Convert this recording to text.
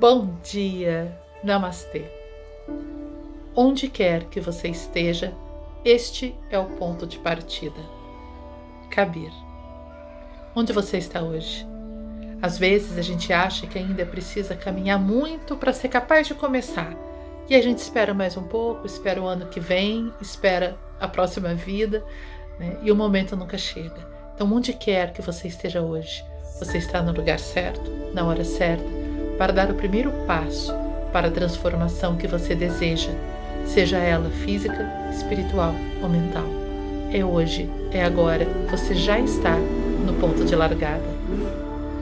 Bom dia, Namastê. Onde quer que você esteja, este é o ponto de partida. Kabir. Onde você está hoje? Às vezes a gente acha que ainda precisa caminhar muito para ser capaz de começar. E a gente espera mais um pouco, espera o ano que vem, espera a próxima vida, né? e o momento nunca chega. Então, onde quer que você esteja hoje, você está no lugar certo, na hora certa, para dar o primeiro passo para a transformação que você deseja, seja ela física, espiritual ou mental. É hoje, é agora, você já está no ponto de largada.